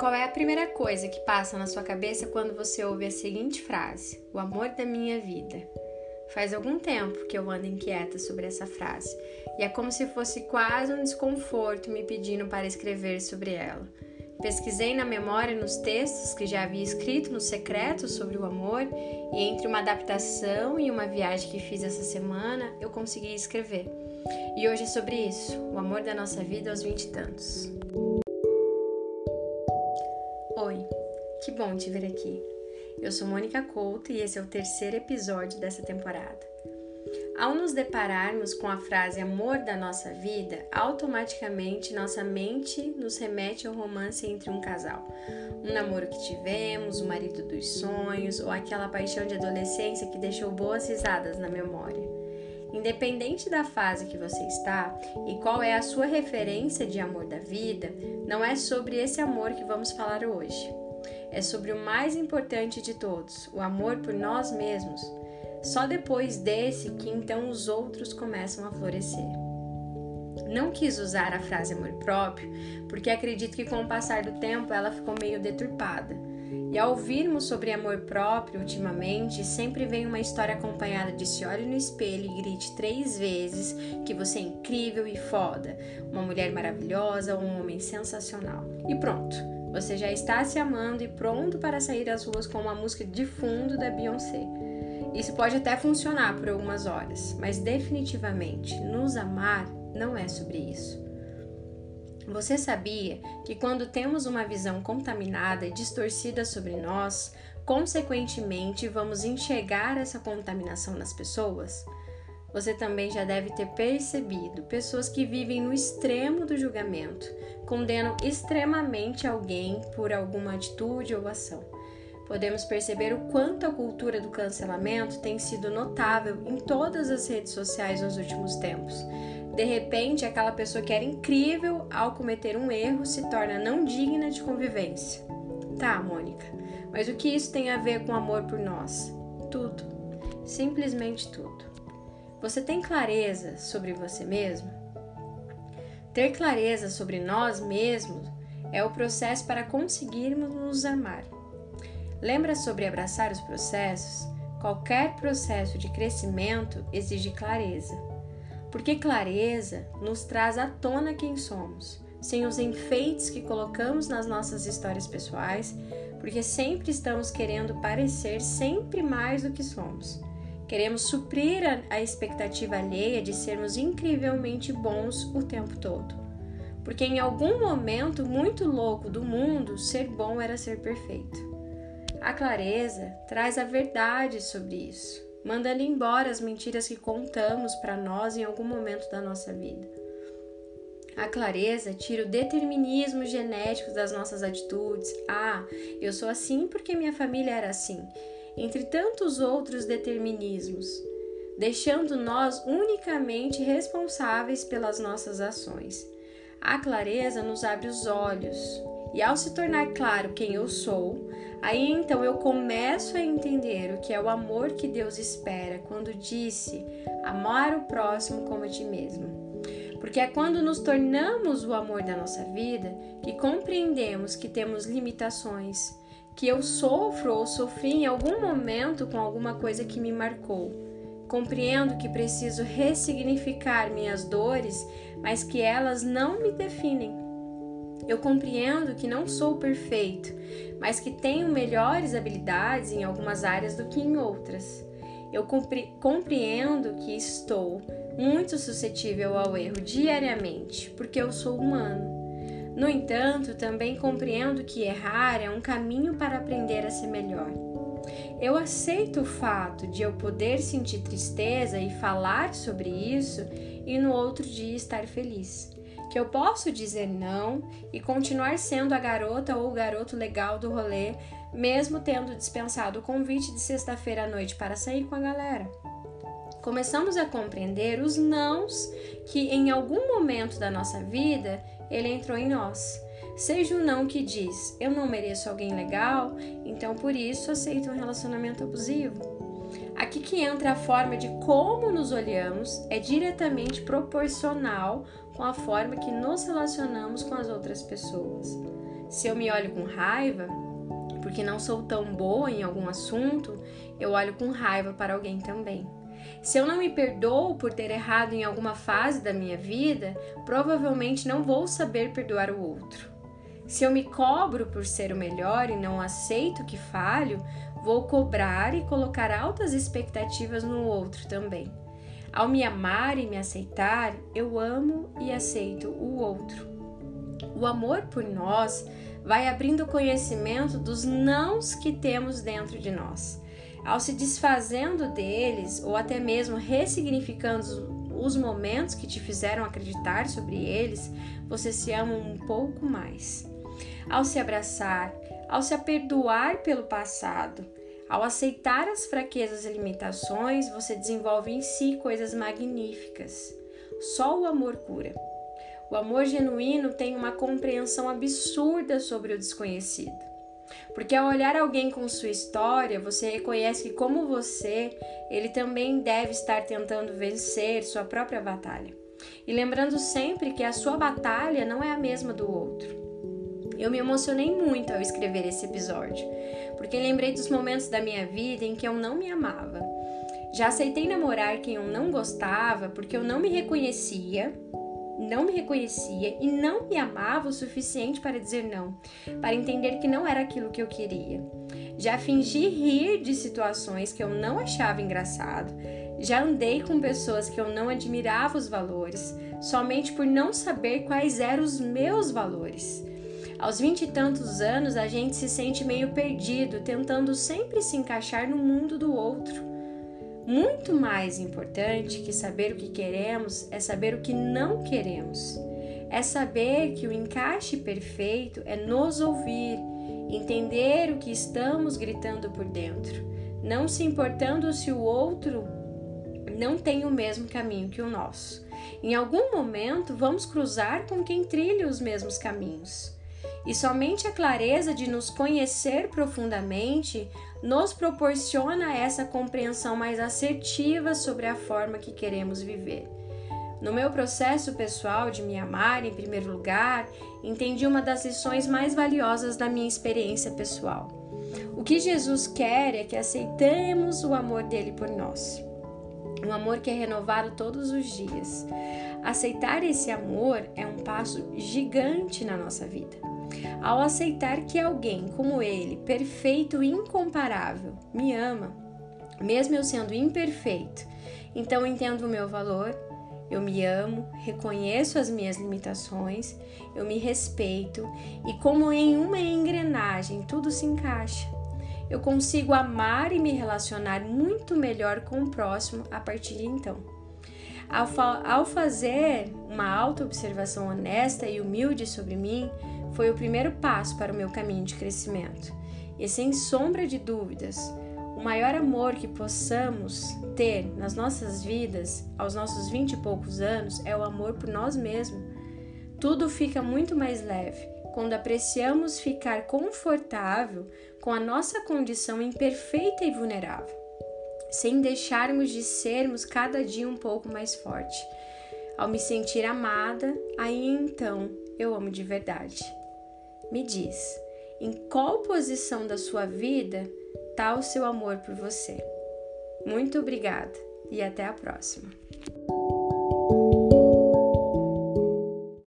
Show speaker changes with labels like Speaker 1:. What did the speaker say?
Speaker 1: Qual é a primeira coisa que passa na sua cabeça quando você ouve a seguinte frase: O amor da minha vida? Faz algum tempo que eu ando inquieta sobre essa frase, e é como se fosse quase um desconforto me pedindo para escrever sobre ela. Pesquisei na memória nos textos que já havia escrito no secreto sobre o amor, e entre uma adaptação e uma viagem que fiz essa semana, eu consegui escrever. E hoje é sobre isso, o amor da nossa vida aos vinte e tantos. Bom te ver aqui. Eu sou Mônica Couto e esse é o terceiro episódio dessa temporada. Ao nos depararmos com a frase amor da nossa vida, automaticamente nossa mente nos remete ao romance entre um casal. Um namoro que tivemos, o marido dos sonhos ou aquela paixão de adolescência que deixou boas risadas na memória. Independente da fase que você está e qual é a sua referência de amor da vida, não é sobre esse amor que vamos falar hoje. É sobre o mais importante de todos, o amor por nós mesmos. Só depois desse que então os outros começam a florescer. Não quis usar a frase amor próprio, porque acredito que com o passar do tempo ela ficou meio deturpada. E ao ouvirmos sobre amor próprio ultimamente, sempre vem uma história acompanhada de se olhe no espelho e grite três vezes que você é incrível e foda, uma mulher maravilhosa ou um homem sensacional. E pronto, você já está se amando e pronto para sair às ruas com uma música de fundo da Beyoncé. Isso pode até funcionar por algumas horas, mas definitivamente nos amar não é sobre isso. Você sabia que quando temos uma visão contaminada e distorcida sobre nós, consequentemente vamos enxergar essa contaminação nas pessoas? Você também já deve ter percebido pessoas que vivem no extremo do julgamento, condenam extremamente alguém por alguma atitude ou ação. Podemos perceber o quanto a cultura do cancelamento tem sido notável em todas as redes sociais nos últimos tempos de repente, aquela pessoa que era incrível ao cometer um erro se torna não digna de convivência. Tá, Mônica, mas o que isso tem a ver com amor por nós? Tudo. Simplesmente tudo. Você tem clareza sobre você mesmo? Ter clareza sobre nós mesmos é o processo para conseguirmos nos amar. Lembra sobre abraçar os processos? Qualquer processo de crescimento exige clareza porque clareza nos traz à tona quem somos, sem os enfeites que colocamos nas nossas histórias pessoais, porque sempre estamos querendo parecer sempre mais do que somos. Queremos suprir a, expectativa alheia de sermos incrivelmente bons o tempo todo. Porque em algum momento muito louco do mundo, ser bom era ser perfeito. A clareza traz a verdade sobre isso mandando embora as mentiras que contamos para nós em algum momento da nossa vida. A clareza tira o determinismo genético das nossas atitudes. Ah, eu sou assim porque minha família era assim, entre tantos outros determinismos, deixando nós unicamente responsáveis pelas nossas ações. A clareza nos abre os olhos, e ao se tornar claro quem eu sou, aí então eu começo a entender o que é o amor que Deus espera quando disse amar o próximo como a ti mesmo. Porque é quando nos tornamos o amor da nossa vida que compreendemos que temos limitações, que eu sofro ou sofri em algum momento com alguma coisa que me marcou. Compreendo que preciso ressignificar minhas dores, mas que elas não me definem eu compreendo que não sou perfeito, mas que tenho melhores habilidades em algumas áreas do que em outras. Eu compreendo que estou muito suscetível ao erro diariamente, porque eu sou humano. No entanto, também compreendo que errar é um caminho para aprender a ser melhor. Eu aceito o fato de eu poder sentir tristeza e falar sobre isso e no outro dia estar feliz que eu posso dizer não e continuar sendo a garota ou o garoto legal do rolê, mesmo tendo dispensado o convite de sexta-feira à noite para sair com a galera. Começamos a compreender os nãos que em algum momento da nossa vida ele entrou em nós. Seja o não que diz: eu não mereço alguém legal, então por isso aceito um relacionamento abusivo. Aqui que entra a forma de como nos olhamos é diretamente proporcional com a forma que nos relacionamos com as outras pessoas. Se eu me olho com raiva, porque não sou tão boa em algum assunto, eu olho com raiva para alguém também. Se eu não me perdoo por ter errado em alguma fase da minha vida, provavelmente não vou saber perdoar o outro. Se eu me cobro por ser o melhor e não aceito que falho, vou cobrar e colocar altas expectativas no outro também. Ao me amar e me aceitar, eu amo e aceito o outro. O amor por nós vai abrindo conhecimento dos nãos que temos dentro de nós. Ao se desfazendo deles, ou até mesmo ressignificando os momentos que te fizeram acreditar sobre eles, você se ama um pouco mais. Ao se abraçar, ao se perdoar pelo passado, ao aceitar as fraquezas e limitações, você desenvolve em si coisas magníficas. Só o amor cura. O amor genuíno tem uma compreensão absurda sobre o desconhecido. Porque ao olhar alguém com sua história, você reconhece que, como você, ele também deve estar tentando vencer sua própria batalha. E lembrando sempre que a sua batalha não é a mesma do outro. Eu me emocionei muito ao escrever esse episódio, porque lembrei dos momentos da minha vida em que eu não me amava. Já aceitei namorar quem eu não gostava porque eu não me reconhecia não me reconhecia e não me amava o suficiente para dizer não, para entender que não era aquilo que eu queria. Já fingi rir de situações que eu não achava engraçado, já andei com pessoas que eu não admirava os valores, somente por não saber quais eram os meus valores. Aos vinte e tantos anos, a gente se sente meio perdido, tentando sempre se encaixar no mundo do outro. Muito mais importante que saber o que queremos é saber o que não queremos. É saber que o encaixe perfeito é nos ouvir, entender o que estamos gritando por dentro, não se importando se o outro não tem o mesmo caminho que o nosso. Em algum momento vamos cruzar com quem trilha os mesmos caminhos. E somente a clareza de nos conhecer profundamente nos proporciona essa compreensão mais assertiva sobre a forma que queremos viver. No meu processo pessoal de me amar, em primeiro lugar, entendi uma das lições mais valiosas da minha experiência pessoal. O que Jesus quer é que aceitemos o amor dele por nós. Um amor que é renovado todos os dias. Aceitar esse amor é um passo gigante na nossa vida. Ao aceitar que alguém como ele, perfeito e incomparável, me ama, mesmo eu sendo imperfeito, então entendo o meu valor, eu me amo, reconheço as minhas limitações, eu me respeito e, como em uma engrenagem, tudo se encaixa. Eu consigo amar e me relacionar muito melhor com o próximo a partir de então. Ao, fa ao fazer uma auto-observação honesta e humilde sobre mim, foi o primeiro passo para o meu caminho de crescimento. E sem sombra de dúvidas, o maior amor que possamos ter nas nossas vidas, aos nossos vinte e poucos anos, é o amor por nós mesmos. Tudo fica muito mais leve quando apreciamos ficar confortável com a nossa condição imperfeita e vulnerável, sem deixarmos de sermos cada dia um pouco mais forte. Ao me sentir amada, aí então eu amo de verdade. Me diz, em qual posição da sua vida está o seu amor por você? Muito obrigada e até a próxima!